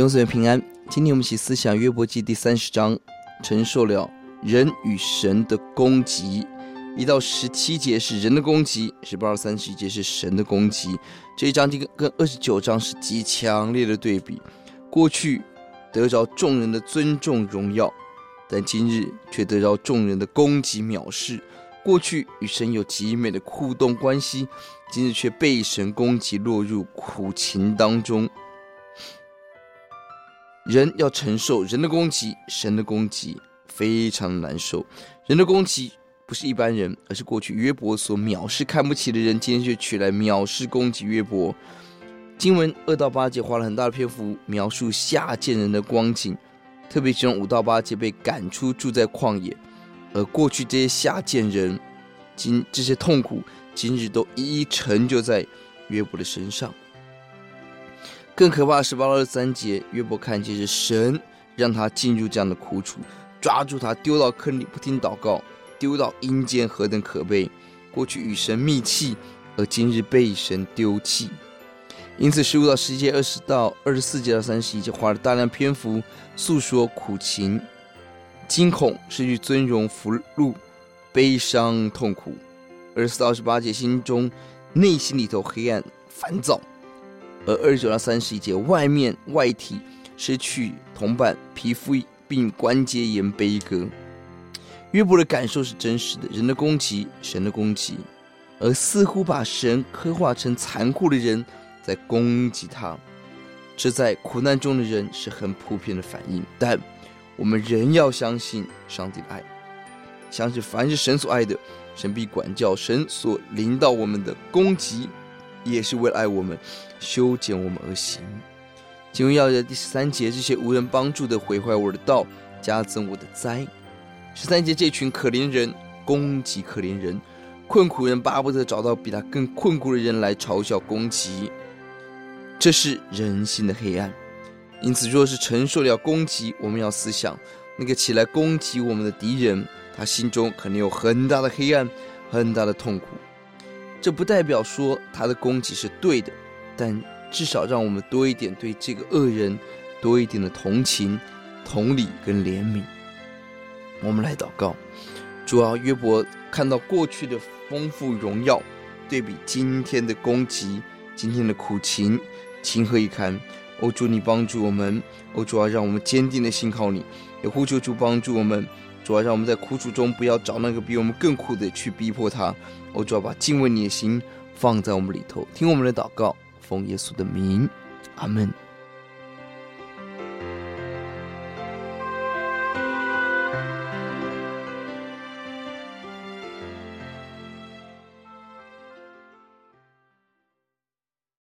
弟兄姊妹平安，今天我们一起思想约伯记第三十章，承受了人与神的攻击。一到十七节是人的攻击，十八到三十一节是神的攻击。这一章跟跟二十九章是极强烈的对比。过去得着众人的尊重荣耀，但今日却得着众人的攻击藐视。过去与神有极美的互动关系，今日却被神攻击，落入苦情当中。人要承受人的攻击，神的攻击非常难受。人的攻击不是一般人，而是过去约伯所藐视、看不起的人，今天却取来藐视、攻击约伯。经文二到八节花了很大的篇幅描述下贱人的光景，特别其中五到八节被赶出住在旷野，而过去这些下贱人，今这些痛苦，今日都一一成就在约伯的身上。更可怕的是，八到十三节，约伯看见是神让他进入这样的苦楚，抓住他丢到坑里，不听祷告，丢到阴间，何等可悲！过去与神密契，而今日被神丢弃。因此，十五到十一节、二十到二十四节到三十一节，花了大量篇幅诉说苦情、惊恐、失去尊荣、福禄、悲伤、痛苦。二十四到二十八节，心中内心里头黑暗、烦躁。而二十九到三十一节，外面外体失去同伴，皮肤并关节炎悲歌。约伯的感受是真实的，人的攻击，神的攻击，而似乎把神刻画成残酷的人在攻击他。这在苦难中的人是很普遍的反应，但我们仍要相信上帝的爱，相信凡是神所爱的，神必管教；神所临到我们的攻击。也是为了爱我们，修剪我们而行。经文要的第十三节，这些无人帮助的毁坏我的道，加增我的灾。十三节，这群可怜人攻击可怜人，困苦人巴不得找到比他更困苦的人来嘲笑攻击。这是人性的黑暗。因此，若是承受了攻击，我们要思想那个起来攻击我们的敌人，他心中肯定有很大的黑暗，很大的痛苦。这不代表说他的攻击是对的，但至少让我们多一点对这个恶人多一点的同情、同理跟怜悯。我们来祷告，主啊，约伯看到过去的丰富荣耀，对比今天的攻击、今天的苦情，情何以堪？哦，主，你帮助我们，哦，主啊，让我们坚定的信靠你，也呼求主帮助我们。主要让我们在苦楚中不要找那个比我们更苦的去逼迫他。我主要把敬畏你的心放在我们里头，听我们的祷告，奉耶稣的名，阿门。